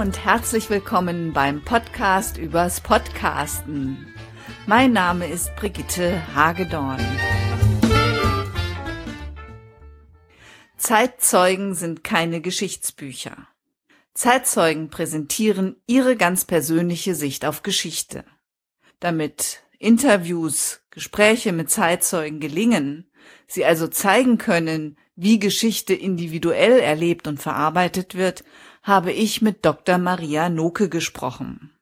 und herzlich willkommen beim Podcast übers Podcasten. Mein Name ist Brigitte Hagedorn. Zeitzeugen sind keine Geschichtsbücher. Zeitzeugen präsentieren ihre ganz persönliche Sicht auf Geschichte. Damit Interviews, Gespräche mit Zeitzeugen gelingen, sie also zeigen können, wie Geschichte individuell erlebt und verarbeitet wird, habe ich mit Dr. Maria Noke gesprochen.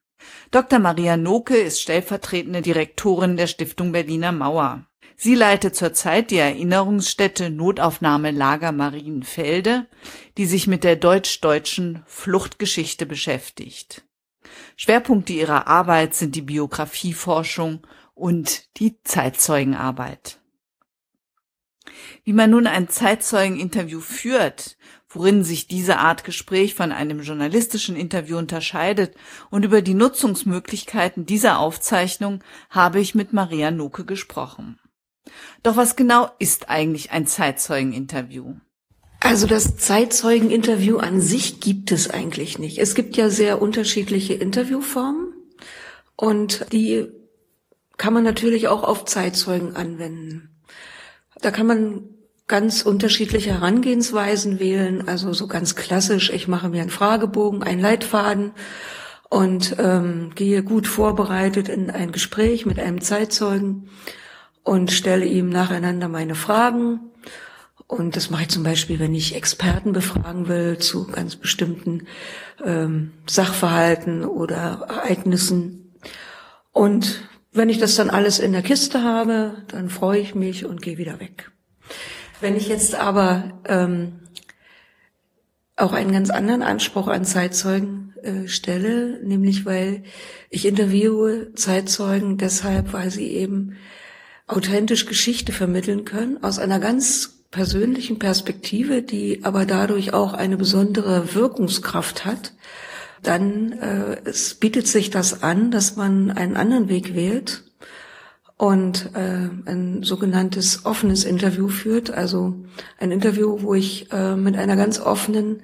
Dr. Maria Noke ist stellvertretende Direktorin der Stiftung Berliner Mauer. Sie leitet zurzeit die Erinnerungsstätte Notaufnahme Lager Marienfelde, die sich mit der deutsch-deutschen Fluchtgeschichte beschäftigt. Schwerpunkte ihrer Arbeit sind die Biografieforschung und die Zeitzeugenarbeit. Wie man nun ein Zeitzeugeninterview führt, worin sich diese Art Gespräch von einem journalistischen Interview unterscheidet und über die Nutzungsmöglichkeiten dieser Aufzeichnung habe ich mit Maria Nuke gesprochen. Doch was genau ist eigentlich ein Zeitzeugeninterview? Also das Zeitzeugeninterview an sich gibt es eigentlich nicht. Es gibt ja sehr unterschiedliche Interviewformen und die kann man natürlich auch auf Zeitzeugen anwenden. Da kann man ganz unterschiedliche Herangehensweisen wählen. Also so ganz klassisch, ich mache mir einen Fragebogen, einen Leitfaden und ähm, gehe gut vorbereitet in ein Gespräch mit einem Zeitzeugen und stelle ihm nacheinander meine Fragen. Und das mache ich zum Beispiel, wenn ich Experten befragen will zu ganz bestimmten ähm, Sachverhalten oder Ereignissen. Und wenn ich das dann alles in der Kiste habe, dann freue ich mich und gehe wieder weg. Wenn ich jetzt aber ähm, auch einen ganz anderen Anspruch an Zeitzeugen äh, stelle, nämlich weil ich interviewe Zeitzeugen deshalb, weil sie eben authentisch Geschichte vermitteln können aus einer ganz persönlichen Perspektive, die aber dadurch auch eine besondere Wirkungskraft hat, dann äh, es bietet sich das an, dass man einen anderen Weg wählt und äh, ein sogenanntes offenes Interview führt, also ein Interview, wo ich äh, mit einer ganz offenen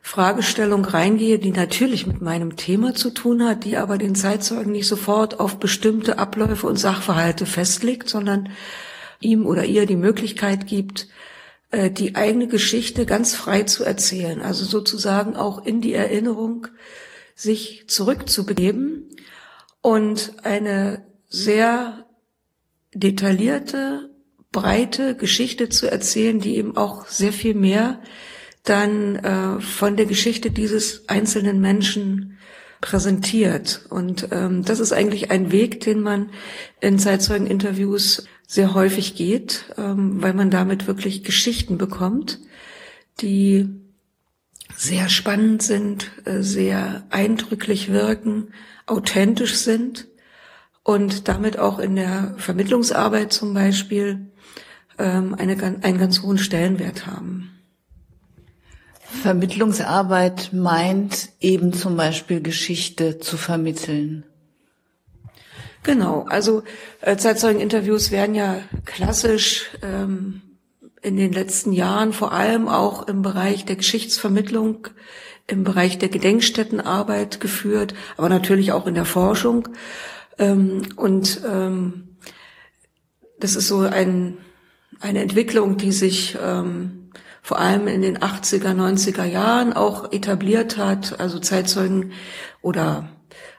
Fragestellung reingehe, die natürlich mit meinem Thema zu tun hat, die aber den Zeitzeugen nicht sofort auf bestimmte Abläufe und Sachverhalte festlegt, sondern ihm oder ihr die Möglichkeit gibt, äh, die eigene Geschichte ganz frei zu erzählen, also sozusagen auch in die Erinnerung sich zurückzubegeben und eine sehr detaillierte, breite Geschichte zu erzählen, die eben auch sehr viel mehr dann äh, von der Geschichte dieses einzelnen Menschen präsentiert. Und ähm, das ist eigentlich ein Weg, den man in Zeitzeugeninterviews sehr häufig geht, ähm, weil man damit wirklich Geschichten bekommt, die sehr spannend sind, äh, sehr eindrücklich wirken, authentisch sind und damit auch in der Vermittlungsarbeit zum Beispiel ähm, eine, einen ganz hohen Stellenwert haben. Vermittlungsarbeit meint eben zum Beispiel Geschichte zu vermitteln. Genau, also äh, Zeitzeugeninterviews werden ja klassisch ähm, in den letzten Jahren vor allem auch im Bereich der Geschichtsvermittlung, im Bereich der Gedenkstättenarbeit geführt, aber natürlich auch in der Forschung. Ähm, und ähm, das ist so ein, eine Entwicklung, die sich ähm, vor allem in den 80er, 90er Jahren auch etabliert hat. Also Zeitzeugen oder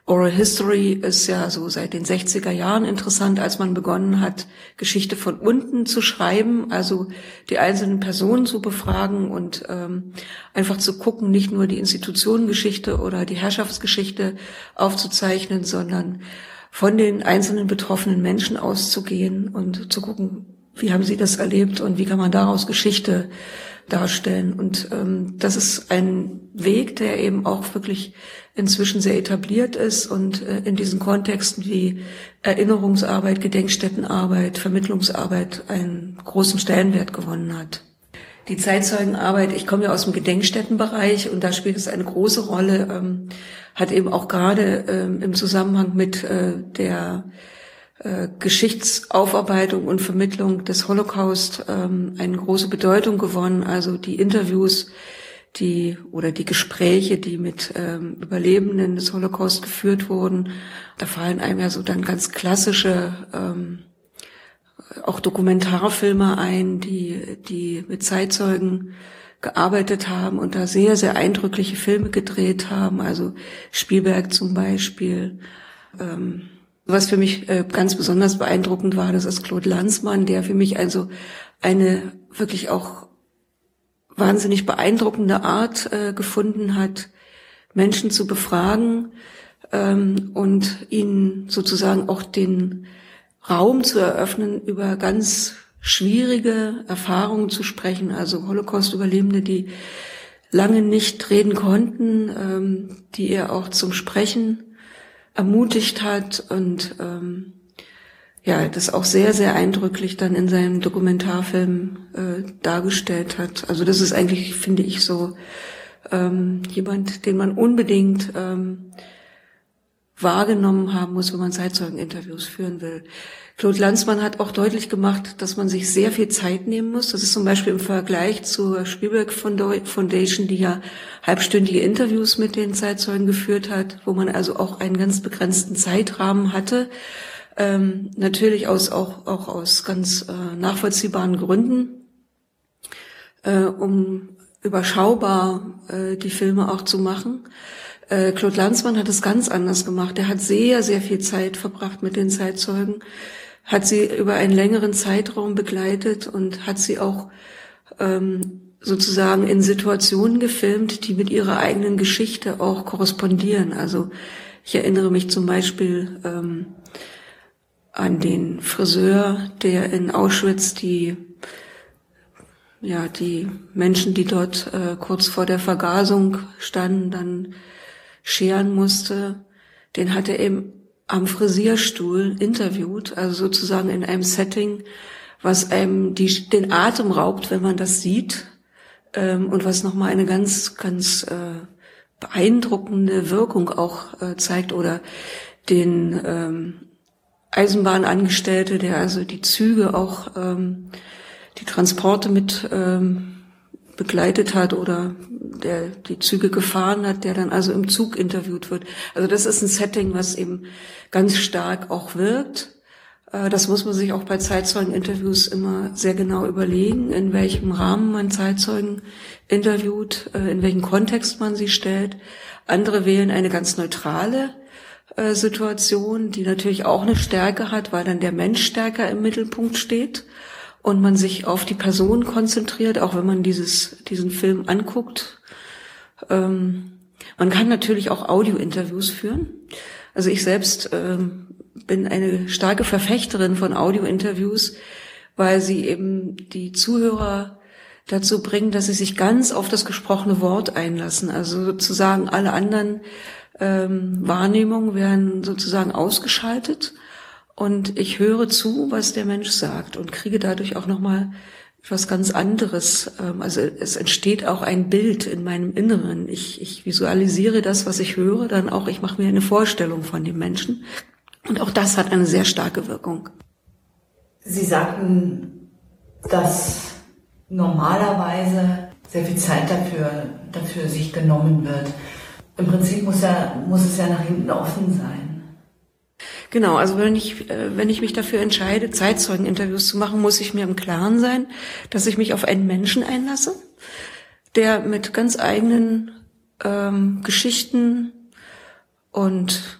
Oral History ist ja so seit den 60er Jahren interessant, als man begonnen hat, Geschichte von unten zu schreiben, also die einzelnen Personen zu befragen und ähm, einfach zu gucken, nicht nur die Institutionengeschichte oder die Herrschaftsgeschichte aufzuzeichnen, sondern von den einzelnen betroffenen Menschen auszugehen und zu gucken, wie haben sie das erlebt und wie kann man daraus Geschichte darstellen. Und ähm, das ist ein Weg, der eben auch wirklich inzwischen sehr etabliert ist und äh, in diesen Kontexten wie Erinnerungsarbeit, Gedenkstättenarbeit, Vermittlungsarbeit einen großen Stellenwert gewonnen hat. Die Zeitzeugenarbeit, ich komme ja aus dem Gedenkstättenbereich und da spielt es eine große Rolle, ähm, hat eben auch gerade ähm, im Zusammenhang mit äh, der äh, Geschichtsaufarbeitung und Vermittlung des Holocaust ähm, eine große Bedeutung gewonnen. Also die Interviews, die oder die Gespräche, die mit ähm, Überlebenden des Holocaust geführt wurden. Da fallen einem ja so dann ganz klassische ähm, auch Dokumentarfilme ein, die, die mit Zeitzeugen gearbeitet haben und da sehr, sehr eindrückliche Filme gedreht haben, also Spielberg zum Beispiel. Ähm, was für mich äh, ganz besonders beeindruckend war, das ist Claude Lanzmann, der für mich also eine wirklich auch wahnsinnig beeindruckende Art äh, gefunden hat, Menschen zu befragen ähm, und ihnen sozusagen auch den Raum zu eröffnen, über ganz schwierige Erfahrungen zu sprechen, also Holocaust-Überlebende, die lange nicht reden konnten, ähm, die er auch zum Sprechen ermutigt hat und ähm, ja, das auch sehr, sehr eindrücklich dann in seinem Dokumentarfilm äh, dargestellt hat. Also das ist eigentlich, finde ich, so ähm, jemand, den man unbedingt ähm, wahrgenommen haben muss, wenn man Zeitzeugeninterviews führen will. Claude Lanzmann hat auch deutlich gemacht, dass man sich sehr viel Zeit nehmen muss. Das ist zum Beispiel im Vergleich zur Spielberg Foundation, die ja halbstündige Interviews mit den Zeitzeugen geführt hat, wo man also auch einen ganz begrenzten Zeitrahmen hatte. Ähm, natürlich aus, auch, auch aus ganz äh, nachvollziehbaren Gründen, äh, um überschaubar äh, die Filme auch zu machen. Äh, Claude Lanzmann hat es ganz anders gemacht. Er hat sehr, sehr viel Zeit verbracht mit den Zeitzeugen hat sie über einen längeren Zeitraum begleitet und hat sie auch ähm, sozusagen in Situationen gefilmt, die mit ihrer eigenen Geschichte auch korrespondieren. Also ich erinnere mich zum Beispiel ähm, an den Friseur, der in Auschwitz die ja die Menschen, die dort äh, kurz vor der Vergasung standen, dann scheren musste. Den hat er eben am Frisierstuhl interviewt, also sozusagen in einem Setting, was einem die, den Atem raubt, wenn man das sieht ähm, und was nochmal eine ganz, ganz äh, beeindruckende Wirkung auch äh, zeigt oder den ähm, Eisenbahnangestellte, der also die Züge auch ähm, die Transporte mit ähm, begleitet hat oder der die Züge gefahren hat, der dann also im Zug interviewt wird. Also das ist ein Setting, was eben ganz stark auch wirkt. Äh, das muss man sich auch bei Zeitzeugeninterviews immer sehr genau überlegen, in welchem Rahmen man Zeitzeugen interviewt, äh, in welchem Kontext man sie stellt. Andere wählen eine ganz neutrale äh, Situation, die natürlich auch eine Stärke hat, weil dann der Mensch stärker im Mittelpunkt steht und man sich auf die Person konzentriert, auch wenn man dieses, diesen Film anguckt. Ähm, man kann natürlich auch Audio-Interviews führen. Also ich selbst ähm, bin eine starke Verfechterin von Audio-Interviews, weil sie eben die Zuhörer dazu bringen, dass sie sich ganz auf das gesprochene Wort einlassen. Also sozusagen alle anderen ähm, Wahrnehmungen werden sozusagen ausgeschaltet und ich höre zu, was der Mensch sagt und kriege dadurch auch nochmal etwas ganz anderes. Ähm, also es entsteht auch ein Bild in meinem Inneren. Ich, ich visualisiere das, was ich höre, dann auch, ich mache mir eine Vorstellung von dem Menschen. Und auch das hat eine sehr starke Wirkung. Sie sagten, dass normalerweise sehr viel Zeit dafür, dafür sich genommen wird. Im Prinzip muss, ja, muss es ja nach hinten offen sein. Genau, also wenn ich, äh, wenn ich mich dafür entscheide, Zeitzeugeninterviews zu machen, muss ich mir im Klaren sein, dass ich mich auf einen Menschen einlasse, der mit ganz eigenen ähm, Geschichten und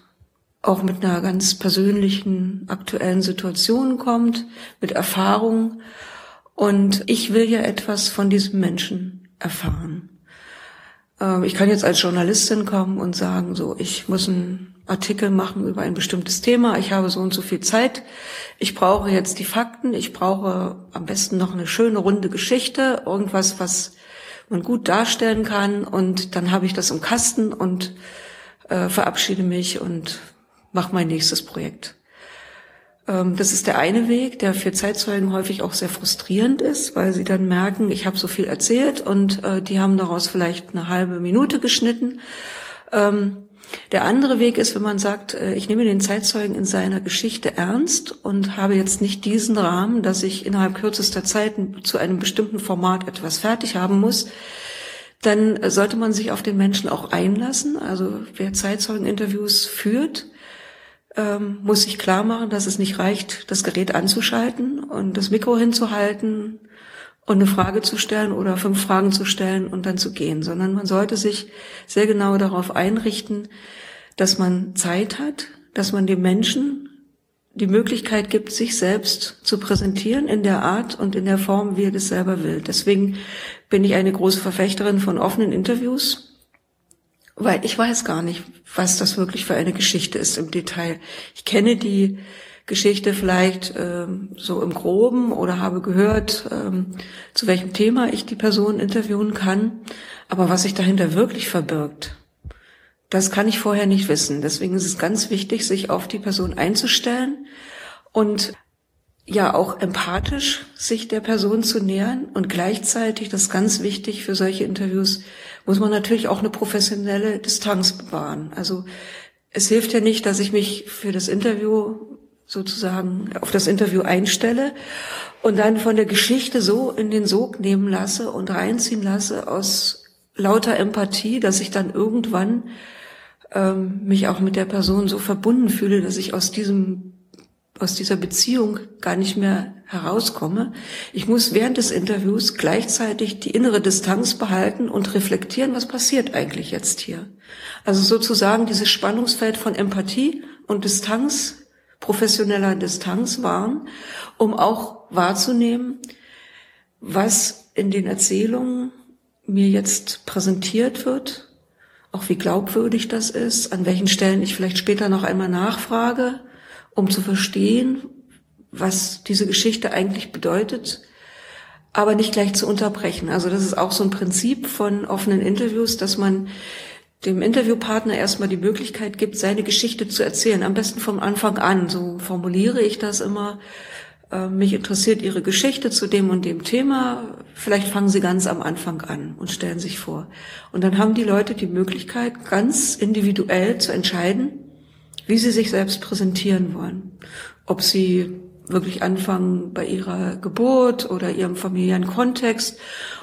auch mit einer ganz persönlichen, aktuellen Situation kommt, mit Erfahrung. Und ich will ja etwas von diesem Menschen erfahren. Ähm, ich kann jetzt als Journalistin kommen und sagen, so, ich muss ein Artikel machen über ein bestimmtes Thema. Ich habe so und so viel Zeit. Ich brauche jetzt die Fakten. Ich brauche am besten noch eine schöne runde Geschichte, irgendwas, was man gut darstellen kann. Und dann habe ich das im Kasten und äh, verabschiede mich und mache mein nächstes Projekt. Ähm, das ist der eine Weg, der für Zeitzeugen häufig auch sehr frustrierend ist, weil sie dann merken, ich habe so viel erzählt und äh, die haben daraus vielleicht eine halbe Minute geschnitten. Ähm, der andere Weg ist, wenn man sagt, äh, ich nehme den Zeitzeugen in seiner Geschichte ernst und habe jetzt nicht diesen Rahmen, dass ich innerhalb kürzester Zeit zu einem bestimmten Format etwas fertig haben muss, dann sollte man sich auf den Menschen auch einlassen. Also wer Zeitzeugeninterviews führt, ähm, muss sich klar machen, dass es nicht reicht, das Gerät anzuschalten und das Mikro hinzuhalten und eine Frage zu stellen oder fünf Fragen zu stellen und dann zu gehen, sondern man sollte sich sehr genau darauf einrichten, dass man Zeit hat, dass man dem Menschen die Möglichkeit gibt, sich selbst zu präsentieren in der Art und in der Form, wie er das selber will. Deswegen bin ich eine große Verfechterin von offenen Interviews, weil ich weiß gar nicht, was das wirklich für eine Geschichte ist im Detail. Ich kenne die Geschichte vielleicht ähm, so im groben oder habe gehört, ähm, zu welchem Thema ich die Person interviewen kann, aber was sich dahinter wirklich verbirgt, das kann ich vorher nicht wissen. Deswegen ist es ganz wichtig, sich auf die Person einzustellen und ja auch empathisch sich der Person zu nähern und gleichzeitig, das ist ganz wichtig für solche Interviews, muss man natürlich auch eine professionelle Distanz bewahren. Also es hilft ja nicht, dass ich mich für das Interview sozusagen auf das Interview einstelle und dann von der Geschichte so in den Sog nehmen lasse und reinziehen lasse aus lauter Empathie, dass ich dann irgendwann ähm, mich auch mit der Person so verbunden fühle, dass ich aus diesem aus dieser Beziehung gar nicht mehr herauskomme. Ich muss während des Interviews gleichzeitig die innere Distanz behalten und reflektieren, was passiert eigentlich jetzt hier. Also sozusagen dieses Spannungsfeld von Empathie und Distanz, professioneller Distanz wahren, um auch wahrzunehmen, was in den Erzählungen mir jetzt präsentiert wird auch wie glaubwürdig das ist, an welchen Stellen ich vielleicht später noch einmal nachfrage, um zu verstehen, was diese Geschichte eigentlich bedeutet, aber nicht gleich zu unterbrechen. Also das ist auch so ein Prinzip von offenen Interviews, dass man dem Interviewpartner erstmal die Möglichkeit gibt, seine Geschichte zu erzählen, am besten vom Anfang an. So formuliere ich das immer äh, mich interessiert Ihre Geschichte zu dem und dem Thema. Vielleicht fangen Sie ganz am Anfang an und stellen sich vor. Und dann haben die Leute die Möglichkeit, ganz individuell zu entscheiden, wie sie sich selbst präsentieren wollen. Ob sie wirklich anfangen bei ihrer Geburt oder ihrem familiären Kontext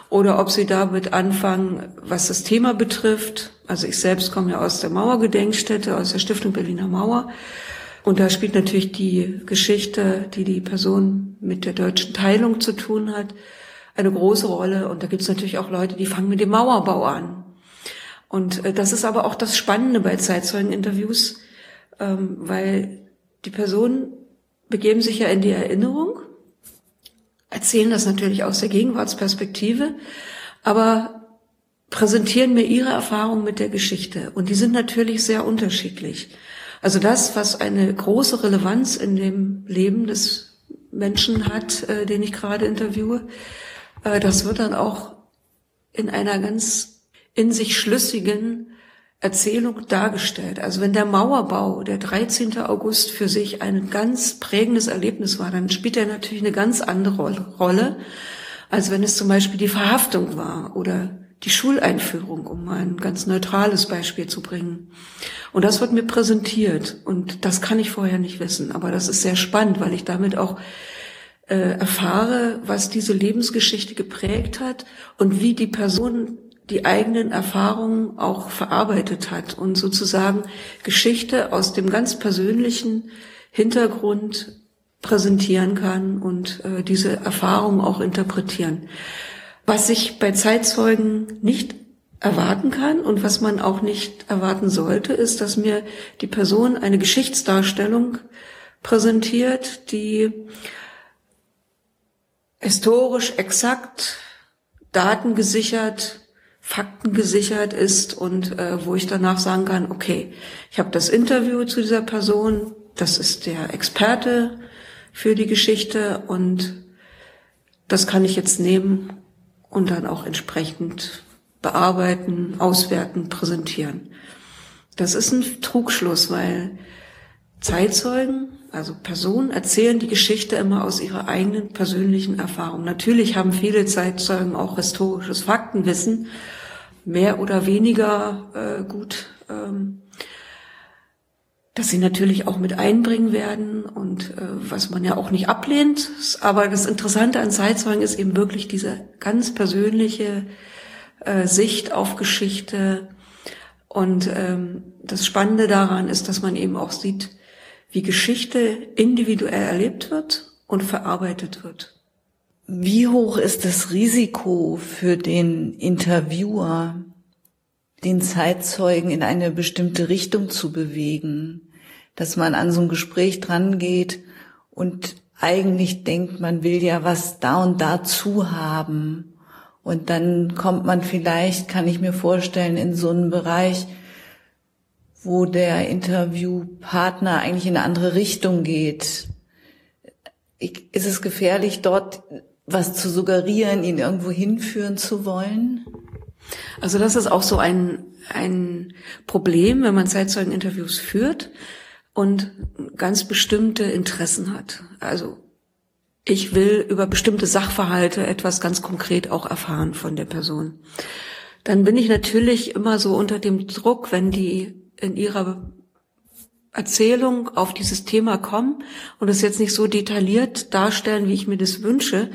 oder ob sie damit anfangen, was das Thema betrifft. Also ich selbst komme ja aus der Mauergedenkstätte, aus der Stiftung Berliner Mauer und da spielt natürlich die Geschichte, die die Person mit der deutschen Teilung zu tun hat, eine große Rolle. Und da gibt es natürlich auch Leute, die fangen mit dem Mauerbau an. Und äh, das ist aber auch das Spannende bei Zeitzeugeninterviews, ähm, weil die Personen begeben sich ja in die Erinnerung, erzählen das natürlich aus der Gegenwartsperspektive, aber präsentieren mir ihre Erfahrungen mit der Geschichte. Und die sind natürlich sehr unterschiedlich. Also das, was eine große Relevanz in dem Leben des Menschen hat, äh, den ich gerade interviewe, äh, das wird dann auch in einer ganz in sich schlüssigen Erzählung dargestellt. Also wenn der Mauerbau, der 13. August für sich ein ganz prägendes Erlebnis war, dann spielt er natürlich eine ganz andere Rolle, als wenn es zum Beispiel die Verhaftung war oder die Schuleinführung, um mal ein ganz neutrales Beispiel zu bringen. Und das wird mir präsentiert und das kann ich vorher nicht wissen, aber das ist sehr spannend, weil ich damit auch äh, erfahre, was diese Lebensgeschichte geprägt hat und wie die Person die eigenen Erfahrungen auch verarbeitet hat und sozusagen Geschichte aus dem ganz persönlichen Hintergrund präsentieren kann und äh, diese Erfahrungen auch interpretieren. Was ich bei Zeitzeugen nicht erwarten kann und was man auch nicht erwarten sollte, ist, dass mir die Person eine Geschichtsdarstellung präsentiert, die historisch exakt, datengesichert, faktengesichert ist und äh, wo ich danach sagen kann, okay, ich habe das Interview zu dieser Person, das ist der Experte für die Geschichte und das kann ich jetzt nehmen und dann auch entsprechend bearbeiten, auswerten, präsentieren. Das ist ein Trugschluss, weil Zeitzeugen, also Personen erzählen die Geschichte immer aus ihrer eigenen persönlichen Erfahrung. Natürlich haben viele Zeitzeugen auch historisches Faktenwissen, mehr oder weniger äh, gut ähm, das sie natürlich auch mit einbringen werden und äh, was man ja auch nicht ablehnt. Aber das Interessante an Zeitzeugen ist eben wirklich diese ganz persönliche äh, Sicht auf Geschichte. Und ähm, das Spannende daran ist, dass man eben auch sieht, wie Geschichte individuell erlebt wird und verarbeitet wird. Wie hoch ist das Risiko für den Interviewer, den Zeitzeugen in eine bestimmte Richtung zu bewegen, dass man an so ein Gespräch dran geht und eigentlich denkt, man will ja was da und dazu haben. Und dann kommt man vielleicht, kann ich mir vorstellen, in so einen Bereich, wo der Interviewpartner eigentlich in eine andere Richtung geht. Ist es gefährlich, dort was zu suggerieren, ihn irgendwo hinführen zu wollen? Also das ist auch so ein, ein Problem, wenn man Zeitzeugeninterviews führt und ganz bestimmte Interessen hat. Also ich will über bestimmte Sachverhalte etwas ganz konkret auch erfahren von der Person. Dann bin ich natürlich immer so unter dem Druck, wenn die in ihrer Erzählung auf dieses Thema kommen und es jetzt nicht so detailliert darstellen, wie ich mir das wünsche,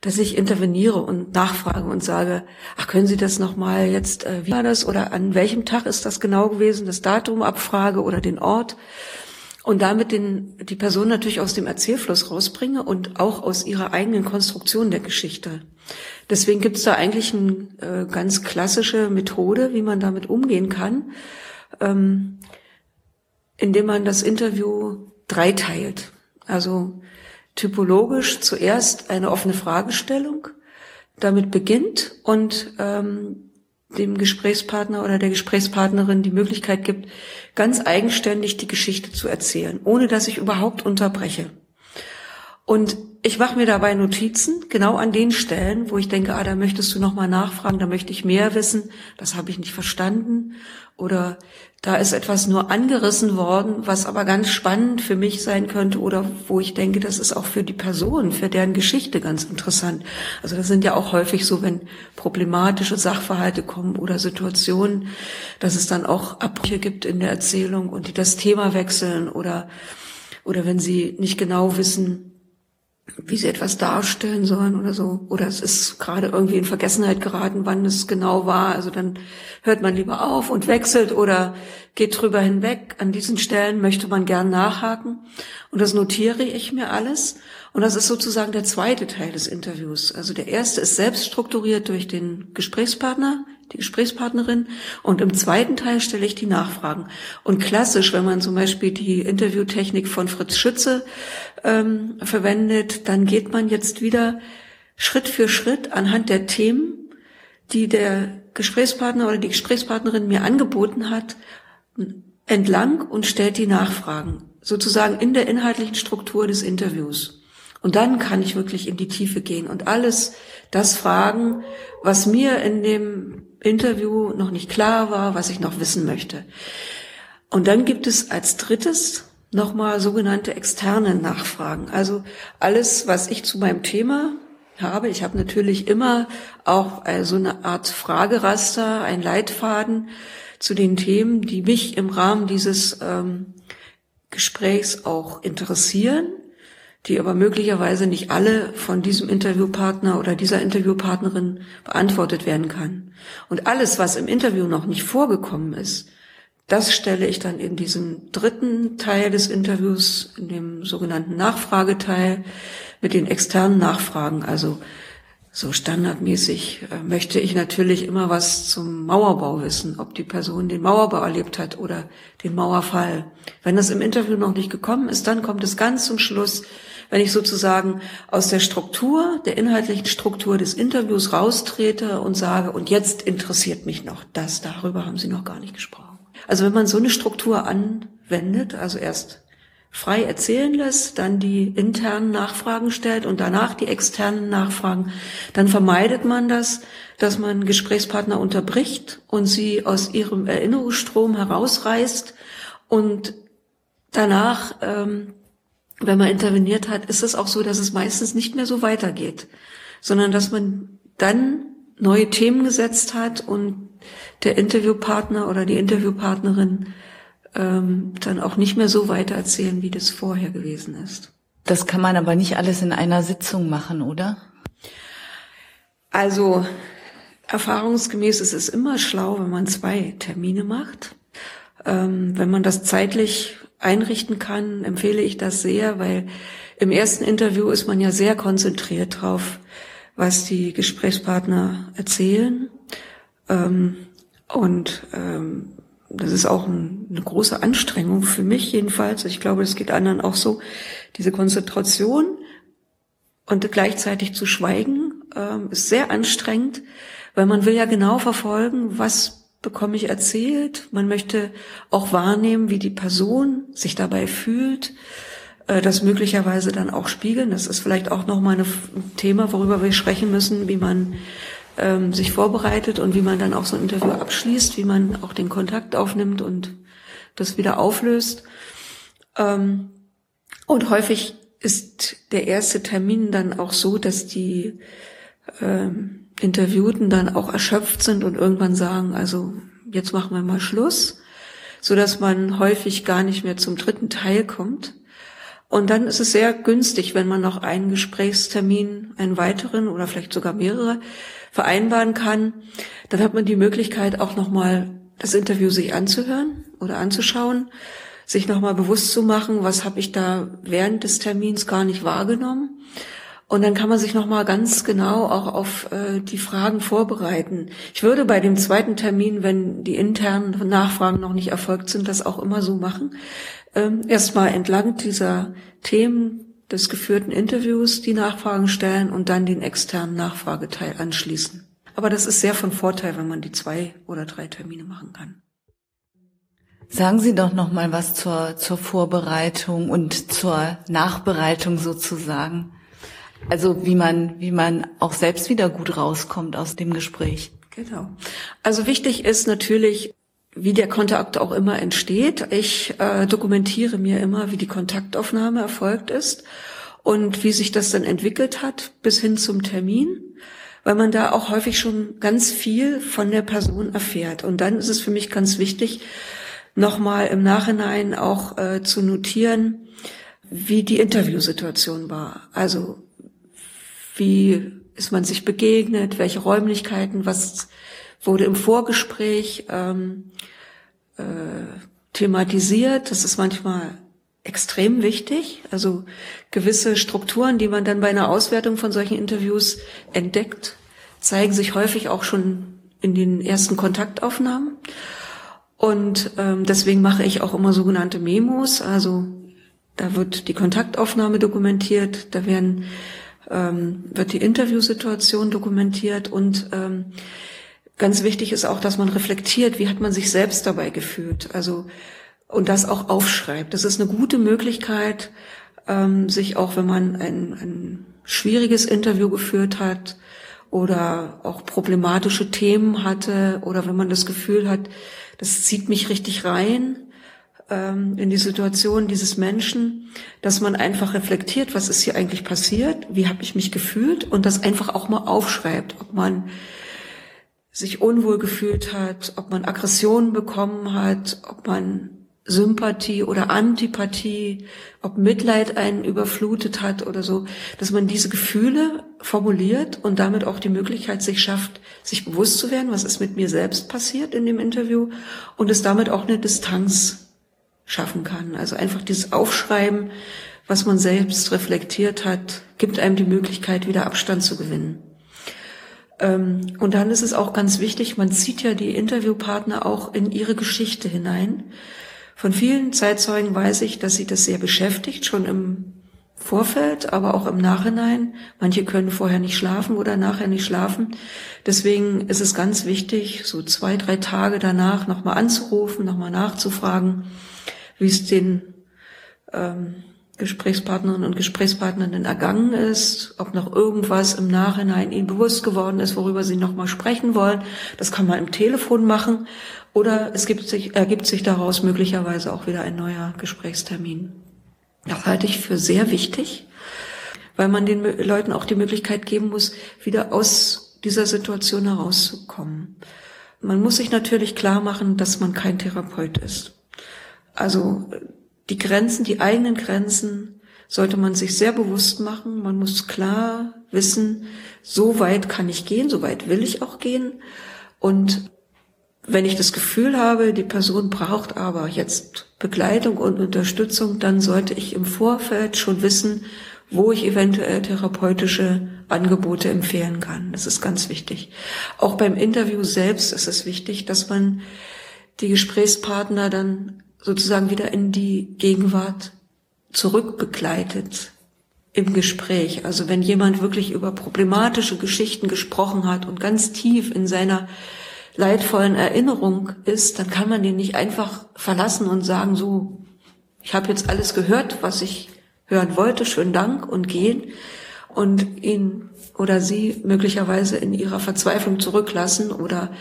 dass ich interveniere und nachfrage und sage, ach, können Sie das nochmal jetzt, äh, wie war das oder an welchem Tag ist das genau gewesen, das Datum abfrage oder den Ort und damit den, die Person natürlich aus dem Erzählfluss rausbringe und auch aus ihrer eigenen Konstruktion der Geschichte. Deswegen gibt es da eigentlich eine äh, ganz klassische Methode, wie man damit umgehen kann, ähm, indem man das Interview dreiteilt. Also typologisch zuerst eine offene Fragestellung damit beginnt und ähm, dem Gesprächspartner oder der Gesprächspartnerin die Möglichkeit gibt, ganz eigenständig die Geschichte zu erzählen, ohne dass ich überhaupt unterbreche. Und ich mache mir dabei Notizen, genau an den Stellen, wo ich denke, ah, da möchtest du nochmal nachfragen, da möchte ich mehr wissen, das habe ich nicht verstanden. Oder da ist etwas nur angerissen worden, was aber ganz spannend für mich sein könnte oder wo ich denke, das ist auch für die Person, für deren Geschichte ganz interessant. Also das sind ja auch häufig so, wenn problematische Sachverhalte kommen oder Situationen, dass es dann auch Abbrüche gibt in der Erzählung und die das Thema wechseln oder, oder wenn sie nicht genau wissen, wie sie etwas darstellen sollen oder so. Oder es ist gerade irgendwie in Vergessenheit geraten, wann es genau war. Also dann hört man lieber auf und wechselt oder geht drüber hinweg. An diesen Stellen möchte man gern nachhaken. Und das notiere ich mir alles. Und das ist sozusagen der zweite Teil des Interviews. Also der erste ist selbst strukturiert durch den Gesprächspartner, die Gesprächspartnerin. Und im zweiten Teil stelle ich die Nachfragen. Und klassisch, wenn man zum Beispiel die Interviewtechnik von Fritz Schütze ähm, verwendet, dann geht man jetzt wieder Schritt für Schritt anhand der Themen, die der Gesprächspartner oder die Gesprächspartnerin mir angeboten hat, entlang und stellt die Nachfragen, sozusagen in der inhaltlichen Struktur des Interviews. Und dann kann ich wirklich in die Tiefe gehen und alles das fragen, was mir in dem Interview noch nicht klar war, was ich noch wissen möchte. Und dann gibt es als drittes nochmal sogenannte externe Nachfragen. Also alles, was ich zu meinem Thema habe. Ich habe natürlich immer auch äh, so eine Art Frageraster, ein Leitfaden zu den Themen, die mich im Rahmen dieses ähm, Gesprächs auch interessieren, die aber möglicherweise nicht alle von diesem Interviewpartner oder dieser Interviewpartnerin beantwortet werden kann. Und alles, was im Interview noch nicht vorgekommen ist, das stelle ich dann in diesem dritten Teil des Interviews, in dem sogenannten Nachfrageteil, mit den externen Nachfragen. Also so standardmäßig äh, möchte ich natürlich immer was zum Mauerbau wissen, ob die Person den Mauerbau erlebt hat oder den Mauerfall. Wenn das im Interview noch nicht gekommen ist, dann kommt es ganz zum Schluss, wenn ich sozusagen aus der Struktur, der inhaltlichen Struktur des Interviews raustrete und sage, und jetzt interessiert mich noch das, darüber haben Sie noch gar nicht gesprochen. Also wenn man so eine Struktur anwendet, also erst frei erzählen lässt, dann die internen Nachfragen stellt und danach die externen Nachfragen, dann vermeidet man das, dass man Gesprächspartner unterbricht und sie aus ihrem Erinnerungsstrom herausreißt und danach, ähm, wenn man interveniert hat, ist es auch so, dass es meistens nicht mehr so weitergeht, sondern dass man dann neue Themen gesetzt hat und der Interviewpartner oder die Interviewpartnerin ähm, dann auch nicht mehr so weitererzählen, wie das vorher gewesen ist. Das kann man aber nicht alles in einer Sitzung machen, oder? Also Erfahrungsgemäß ist es immer schlau, wenn man zwei Termine macht. Ähm, wenn man das zeitlich einrichten kann, empfehle ich das sehr, weil im ersten Interview ist man ja sehr konzentriert drauf, was die Gesprächspartner erzählen. Ähm, und ähm, das ist auch ein, eine große Anstrengung für mich jedenfalls. Ich glaube, es geht anderen auch so. Diese Konzentration und gleichzeitig zu schweigen ähm, ist sehr anstrengend, weil man will ja genau verfolgen, was bekomme ich erzählt. Man möchte auch wahrnehmen, wie die Person sich dabei fühlt, äh, das möglicherweise dann auch spiegeln. Das ist vielleicht auch nochmal ein Thema, worüber wir sprechen müssen, wie man ähm, sich vorbereitet und wie man dann auch so ein Interview abschließt, wie man auch den Kontakt aufnimmt und das wieder auflöst. Ähm, und häufig ist der erste Termin dann auch so, dass die ähm, Interviewten dann auch erschöpft sind und irgendwann sagen, also jetzt machen wir mal Schluss, so dass man häufig gar nicht mehr zum dritten Teil kommt. Und dann ist es sehr günstig, wenn man noch einen Gesprächstermin, einen weiteren oder vielleicht sogar mehrere vereinbaren kann. Dann hat man die Möglichkeit auch nochmal das Interview sich anzuhören oder anzuschauen, sich nochmal bewusst zu machen, was habe ich da während des Termins gar nicht wahrgenommen und dann kann man sich noch mal ganz genau auch auf äh, die Fragen vorbereiten. Ich würde bei dem zweiten Termin, wenn die internen Nachfragen noch nicht erfolgt sind, das auch immer so machen. Ähm, Erstmal entlang dieser Themen des geführten Interviews die Nachfragen stellen und dann den externen Nachfrageteil anschließen. Aber das ist sehr von Vorteil, wenn man die zwei oder drei Termine machen kann. Sagen Sie doch noch mal was zur, zur Vorbereitung und zur Nachbereitung sozusagen. Also wie man, wie man auch selbst wieder gut rauskommt aus dem Gespräch. Genau. Also wichtig ist natürlich, wie der Kontakt auch immer entsteht. Ich äh, dokumentiere mir immer, wie die Kontaktaufnahme erfolgt ist und wie sich das dann entwickelt hat bis hin zum Termin, weil man da auch häufig schon ganz viel von der Person erfährt. Und dann ist es für mich ganz wichtig, nochmal im Nachhinein auch äh, zu notieren, wie die Interviewsituation war. Also wie ist man sich begegnet? Welche Räumlichkeiten? Was wurde im Vorgespräch ähm, äh, thematisiert? Das ist manchmal extrem wichtig. Also gewisse Strukturen, die man dann bei einer Auswertung von solchen Interviews entdeckt, zeigen sich häufig auch schon in den ersten Kontaktaufnahmen. Und ähm, deswegen mache ich auch immer sogenannte Memos. Also da wird die Kontaktaufnahme dokumentiert, da werden ähm, wird die Interviewsituation dokumentiert und ähm, ganz wichtig ist auch, dass man reflektiert, wie hat man sich selbst dabei gefühlt. Also und das auch aufschreibt. Das ist eine gute Möglichkeit, ähm, sich auch, wenn man ein, ein schwieriges Interview geführt hat oder auch problematische Themen hatte oder wenn man das Gefühl hat, das zieht mich richtig rein, ähm, in die Situation dieses Menschen, dass man einfach reflektiert, was ist hier eigentlich passiert, wie habe ich mich gefühlt und das einfach auch mal aufschreibt, ob man sich unwohl gefühlt hat, ob man Aggressionen bekommen hat, ob man Sympathie oder Antipathie, ob Mitleid einen überflutet hat oder so, dass man diese Gefühle formuliert und damit auch die Möglichkeit sich schafft, sich bewusst zu werden, was ist mit mir selbst passiert in dem Interview und es damit auch eine Distanz schaffen kann. Also einfach dieses Aufschreiben, was man selbst reflektiert hat, gibt einem die Möglichkeit, wieder Abstand zu gewinnen. Ähm, und dann ist es auch ganz wichtig, man zieht ja die Interviewpartner auch in ihre Geschichte hinein. Von vielen Zeitzeugen weiß ich, dass sie das sehr beschäftigt, schon im Vorfeld, aber auch im Nachhinein. Manche können vorher nicht schlafen oder nachher nicht schlafen. Deswegen ist es ganz wichtig, so zwei, drei Tage danach nochmal anzurufen, nochmal nachzufragen wie es den ähm, Gesprächspartnerinnen und Gesprächspartnern ergangen ist, ob noch irgendwas im Nachhinein ihnen bewusst geworden ist, worüber sie nochmal sprechen wollen. Das kann man im Telefon machen oder es sich, ergibt sich daraus möglicherweise auch wieder ein neuer Gesprächstermin. Das halte ich für sehr wichtig, weil man den Leuten auch die Möglichkeit geben muss, wieder aus dieser Situation herauszukommen. Man muss sich natürlich klar machen, dass man kein Therapeut ist. Also die Grenzen, die eigenen Grenzen sollte man sich sehr bewusst machen. Man muss klar wissen, so weit kann ich gehen, so weit will ich auch gehen. Und wenn ich das Gefühl habe, die Person braucht aber jetzt Begleitung und Unterstützung, dann sollte ich im Vorfeld schon wissen, wo ich eventuell therapeutische Angebote empfehlen kann. Das ist ganz wichtig. Auch beim Interview selbst ist es wichtig, dass man die Gesprächspartner dann sozusagen wieder in die Gegenwart zurückbegleitet im Gespräch. Also wenn jemand wirklich über problematische Geschichten gesprochen hat und ganz tief in seiner leidvollen Erinnerung ist, dann kann man den nicht einfach verlassen und sagen, so, ich habe jetzt alles gehört, was ich hören wollte, schönen Dank und gehen und ihn oder sie möglicherweise in ihrer Verzweiflung zurücklassen oder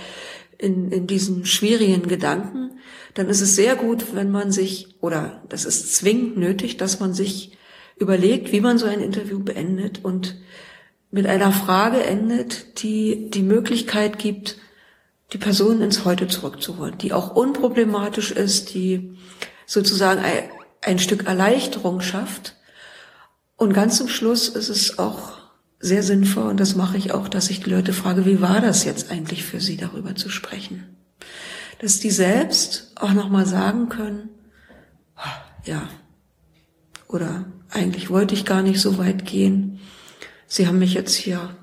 in, in diesen schwierigen Gedanken, dann ist es sehr gut, wenn man sich, oder das ist zwingend nötig, dass man sich überlegt, wie man so ein Interview beendet und mit einer Frage endet, die die Möglichkeit gibt, die Person ins Heute zurückzuholen, die auch unproblematisch ist, die sozusagen ein, ein Stück Erleichterung schafft. Und ganz zum Schluss ist es auch sehr sinnvoll, und das mache ich auch, dass ich die Leute frage, wie war das jetzt eigentlich für sie, darüber zu sprechen? Dass die selbst auch nochmal sagen können, ah, ja, oder eigentlich wollte ich gar nicht so weit gehen. Sie haben mich jetzt hier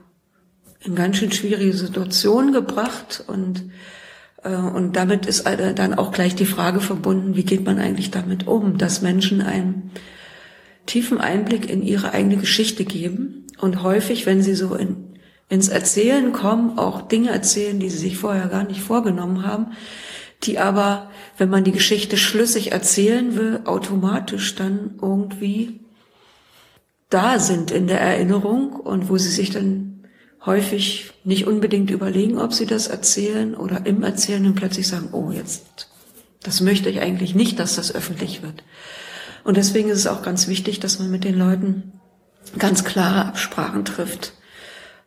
in ganz schön schwierige Situationen gebracht und äh, und damit ist dann auch gleich die Frage verbunden, wie geht man eigentlich damit um, dass Menschen einen tiefen Einblick in ihre eigene Geschichte geben und häufig, wenn sie so in, ins Erzählen kommen, auch Dinge erzählen, die sie sich vorher gar nicht vorgenommen haben, die aber, wenn man die Geschichte schlüssig erzählen will, automatisch dann irgendwie da sind in der Erinnerung und wo sie sich dann häufig nicht unbedingt überlegen, ob sie das erzählen oder im Erzählen dann plötzlich sagen, oh, jetzt, das möchte ich eigentlich nicht, dass das öffentlich wird. Und deswegen ist es auch ganz wichtig, dass man mit den Leuten ganz klare Absprachen trifft.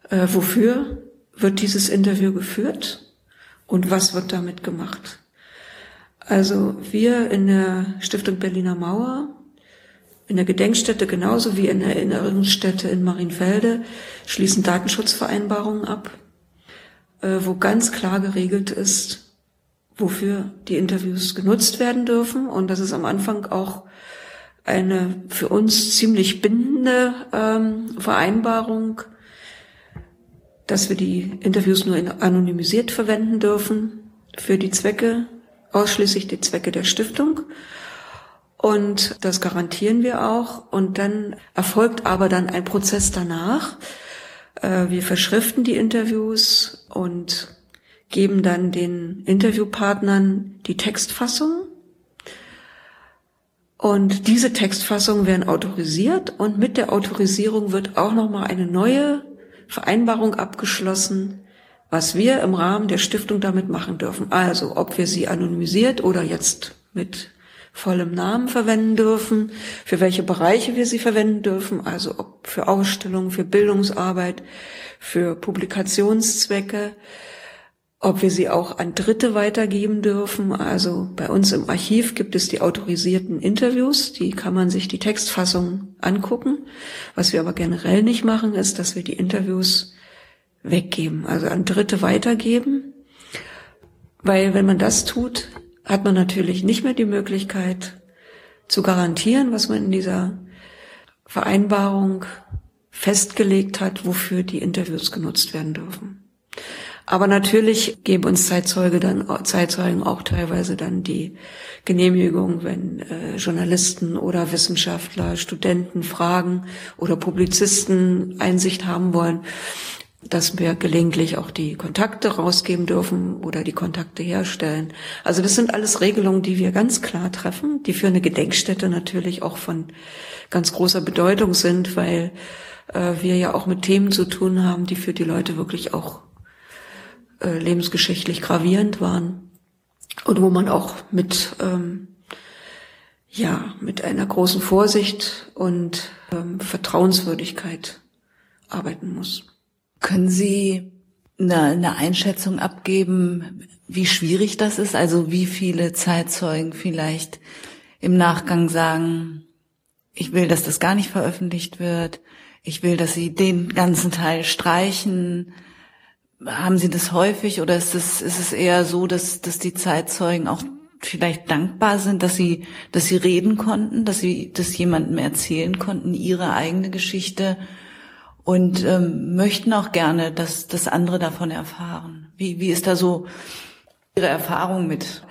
Äh, wofür wird dieses Interview geführt und was wird damit gemacht? Also wir in der Stiftung Berliner Mauer, in der Gedenkstätte genauso wie in der Erinnerungsstätte in Marienfelde schließen Datenschutzvereinbarungen ab, äh, wo ganz klar geregelt ist, wofür die Interviews genutzt werden dürfen. Und das ist am Anfang auch eine für uns ziemlich bindende ähm, Vereinbarung, dass wir die Interviews nur anonymisiert verwenden dürfen für die Zwecke, ausschließlich die Zwecke der Stiftung. Und das garantieren wir auch. Und dann erfolgt aber dann ein Prozess danach. Äh, wir verschriften die Interviews und geben dann den Interviewpartnern die Textfassung und diese Textfassungen werden autorisiert und mit der Autorisierung wird auch nochmal eine neue Vereinbarung abgeschlossen, was wir im Rahmen der Stiftung damit machen dürfen. Also, ob wir sie anonymisiert oder jetzt mit vollem Namen verwenden dürfen, für welche Bereiche wir sie verwenden dürfen, also ob für Ausstellungen, für Bildungsarbeit, für Publikationszwecke, ob wir sie auch an Dritte weitergeben dürfen. Also bei uns im Archiv gibt es die autorisierten Interviews, die kann man sich die Textfassung angucken. Was wir aber generell nicht machen, ist, dass wir die Interviews weggeben, also an Dritte weitergeben. Weil wenn man das tut, hat man natürlich nicht mehr die Möglichkeit zu garantieren, was man in dieser Vereinbarung festgelegt hat, wofür die Interviews genutzt werden dürfen. Aber natürlich geben uns Zeitzeuge dann, Zeitzeugen auch teilweise dann die Genehmigung, wenn äh, Journalisten oder Wissenschaftler, Studenten fragen oder Publizisten Einsicht haben wollen, dass wir gelegentlich auch die Kontakte rausgeben dürfen oder die Kontakte herstellen. Also das sind alles Regelungen, die wir ganz klar treffen, die für eine Gedenkstätte natürlich auch von ganz großer Bedeutung sind, weil äh, wir ja auch mit Themen zu tun haben, die für die Leute wirklich auch äh, lebensgeschichtlich gravierend waren und wo man auch mit ähm, ja mit einer großen Vorsicht und ähm, Vertrauenswürdigkeit arbeiten muss. Können Sie eine, eine Einschätzung abgeben, wie schwierig das ist? Also wie viele Zeitzeugen vielleicht im Nachgang sagen, ich will, dass das gar nicht veröffentlicht wird. Ich will, dass Sie den ganzen Teil streichen. Haben Sie das häufig oder ist es, ist es eher so, dass, dass die Zeitzeugen auch vielleicht dankbar sind, dass sie, dass sie reden konnten, dass sie das jemandem erzählen konnten, ihre eigene Geschichte und ähm, möchten auch gerne, dass, dass andere davon erfahren. Wie, wie ist da so Ihre Erfahrung mit?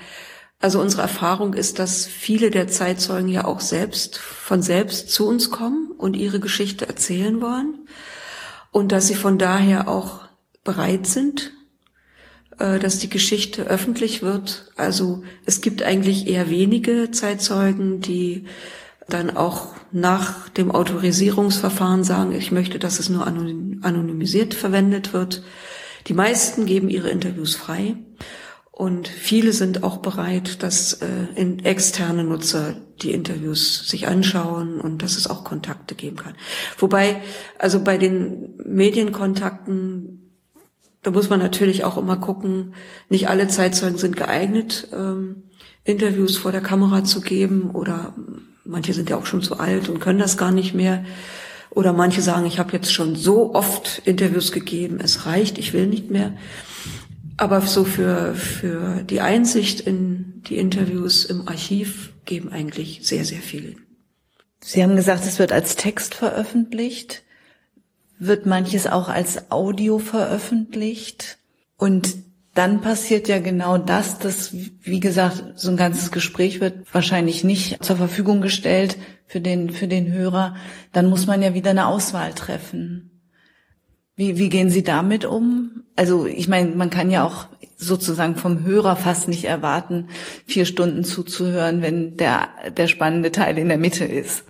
Also unsere Erfahrung ist, dass viele der Zeitzeugen ja auch selbst von selbst zu uns kommen und ihre Geschichte erzählen wollen und dass sie von daher auch bereit sind, äh, dass die Geschichte öffentlich wird. Also es gibt eigentlich eher wenige Zeitzeugen, die dann auch nach dem Autorisierungsverfahren sagen, ich möchte, dass es nur anonymisiert verwendet wird. Die meisten geben ihre Interviews frei und viele sind auch bereit, dass äh, in externe Nutzer die Interviews sich anschauen und dass es auch Kontakte geben kann. Wobei, also bei den Medienkontakten da muss man natürlich auch immer gucken, nicht alle Zeitzeugen sind geeignet, ähm, Interviews vor der Kamera zu geben oder manche sind ja auch schon zu alt und können das gar nicht mehr. Oder manche sagen, ich habe jetzt schon so oft Interviews gegeben, es reicht, ich will nicht mehr. Aber so für, für die Einsicht in die Interviews im Archiv geben eigentlich sehr, sehr viele. Sie haben gesagt, es wird als Text veröffentlicht wird manches auch als Audio veröffentlicht. Und dann passiert ja genau das, dass, wie gesagt, so ein ganzes Gespräch wird wahrscheinlich nicht zur Verfügung gestellt für den, für den Hörer. Dann muss man ja wieder eine Auswahl treffen. Wie, wie gehen Sie damit um? Also ich meine, man kann ja auch sozusagen vom Hörer fast nicht erwarten, vier Stunden zuzuhören, wenn der, der spannende Teil in der Mitte ist.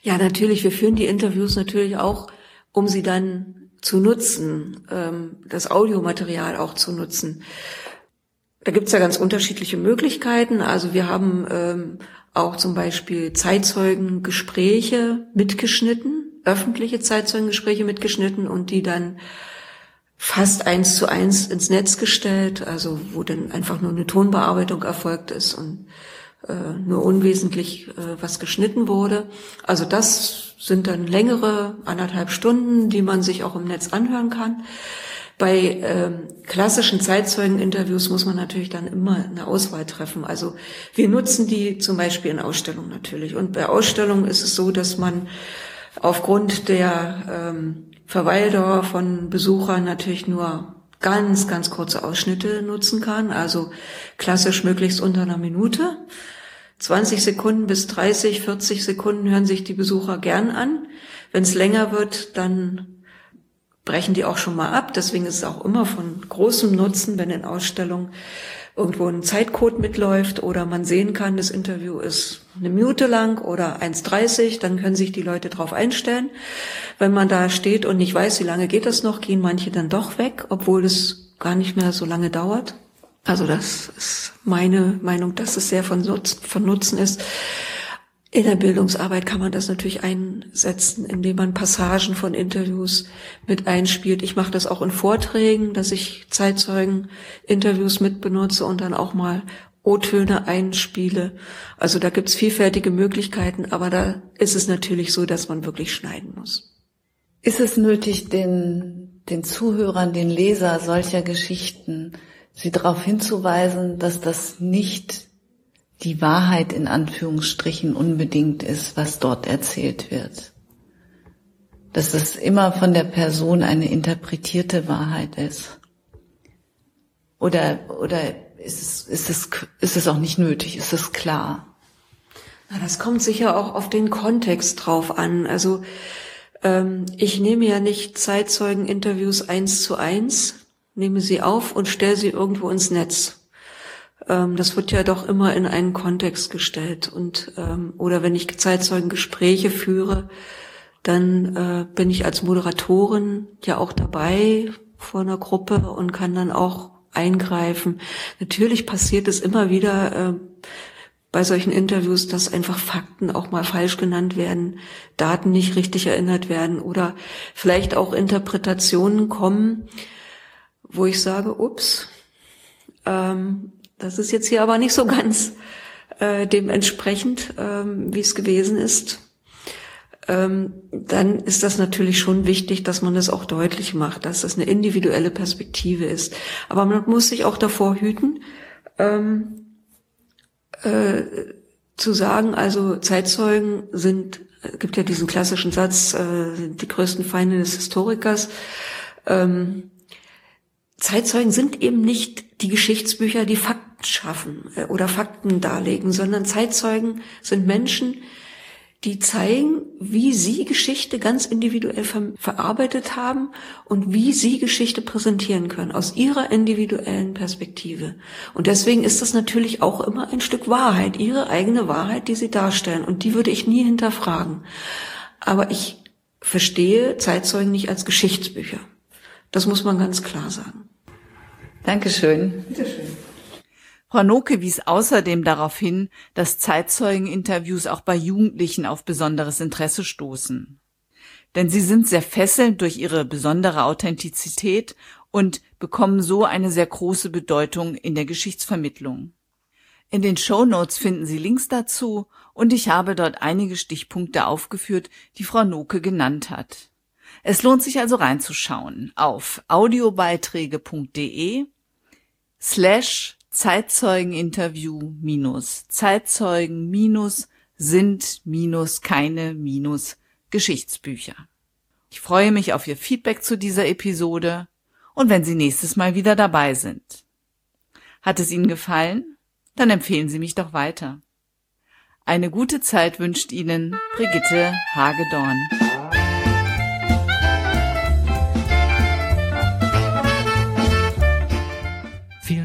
Ja, natürlich. Wir führen die Interviews natürlich auch um sie dann zu nutzen, ähm, das Audiomaterial auch zu nutzen. Da gibt's ja ganz unterschiedliche Möglichkeiten. Also wir haben ähm, auch zum Beispiel Zeitzeugengespräche mitgeschnitten, öffentliche Zeitzeugengespräche mitgeschnitten und die dann fast eins zu eins ins Netz gestellt, also wo dann einfach nur eine Tonbearbeitung erfolgt ist und äh, nur unwesentlich äh, was geschnitten wurde. Also das sind dann längere anderthalb Stunden, die man sich auch im Netz anhören kann. Bei ähm, klassischen Zeitzeugeninterviews muss man natürlich dann immer eine Auswahl treffen. Also wir nutzen die zum Beispiel in Ausstellungen natürlich. Und bei Ausstellungen ist es so, dass man aufgrund der ähm, Verweildauer von Besuchern natürlich nur ganz, ganz kurze Ausschnitte nutzen kann. Also klassisch möglichst unter einer Minute. 20 Sekunden bis 30, 40 Sekunden hören sich die Besucher gern an. Wenn es länger wird, dann brechen die auch schon mal ab. Deswegen ist es auch immer von großem Nutzen, wenn in Ausstellungen irgendwo ein Zeitcode mitläuft oder man sehen kann, das Interview ist eine Minute lang oder 1,30, dann können sich die Leute darauf einstellen. Wenn man da steht und nicht weiß, wie lange geht das noch, gehen manche dann doch weg, obwohl es gar nicht mehr so lange dauert. Also das ist meine Meinung, dass es sehr von Nutzen, von Nutzen ist. In der Bildungsarbeit kann man das natürlich einsetzen, indem man Passagen von Interviews mit einspielt. Ich mache das auch in Vorträgen, dass ich Zeitzeugen-Interviews mitbenutze und dann auch mal O-Töne einspiele. Also da gibt's vielfältige Möglichkeiten, aber da ist es natürlich so, dass man wirklich schneiden muss. Ist es nötig, den, den Zuhörern, den Leser solcher Geschichten sie darauf hinzuweisen, dass das nicht die Wahrheit in Anführungsstrichen unbedingt ist, was dort erzählt wird. Dass es immer von der Person eine interpretierte Wahrheit ist. Oder, oder ist es, ist es, ist es auch nicht nötig? Ist es klar? Na, das kommt sicher auch auf den Kontext drauf an. Also, ähm, ich nehme ja nicht Zeitzeugeninterviews eins zu eins, nehme sie auf und stelle sie irgendwo ins Netz. Ähm, das wird ja doch immer in einen Kontext gestellt. Und ähm, oder wenn ich Zeitzeugengespräche führe, dann äh, bin ich als Moderatorin ja auch dabei vor einer Gruppe und kann dann auch eingreifen. Natürlich passiert es immer wieder äh, bei solchen Interviews, dass einfach Fakten auch mal falsch genannt werden, Daten nicht richtig erinnert werden oder vielleicht auch Interpretationen kommen, wo ich sage, ups, ähm, das ist jetzt hier aber nicht so ganz äh, dementsprechend, ähm, wie es gewesen ist. ähm, dann ist das natürlich schon wichtig, dass man das auch deutlich macht, dass das eine individuelle Perspektive ist. Aber man muss sich auch davor hüten, ähm, äh, zu sagen, also Zeitzeugen sind, äh, gibt ja diesen klassischen Satz, äh, die größten Feinde des Historikers. Ähm, Zeitzeugen sind eben nicht die Geschichtsbücher, die Fakten schaffen äh, oder Fakten darlegen, sondern Zeitzeugen sind Menschen, die zeigen, wie sie Geschichte ganz individuell ver verarbeitet haben und wie sie Geschichte präsentieren können aus ihrer individuellen Perspektive. Und deswegen ist das natürlich auch immer ein Stück Wahrheit, ihre eigene Wahrheit, die sie darstellen. Und die würde ich nie hinterfragen. Aber ich verstehe Zeitzeugen nicht als Geschichtsbücher. Das muss man ganz klar sagen. Dankeschön. Bitteschön. Frau Noke wies außerdem darauf hin, dass Zeitzeugeninterviews auch bei Jugendlichen auf besonderes Interesse stoßen. Denn sie sind sehr fesselnd durch ihre besondere Authentizität und bekommen so eine sehr große Bedeutung in der Geschichtsvermittlung. In den Show Notes finden Sie Links dazu und ich habe dort einige Stichpunkte aufgeführt, die Frau Noke genannt hat. Es lohnt sich also reinzuschauen auf audiobeiträge.de slash Zeitzeugeninterview minus Zeitzeugen minus sind minus keine minus Geschichtsbücher. Ich freue mich auf Ihr Feedback zu dieser Episode und wenn Sie nächstes Mal wieder dabei sind. Hat es Ihnen gefallen? Dann empfehlen Sie mich doch weiter. Eine gute Zeit wünscht Ihnen Brigitte Hagedorn.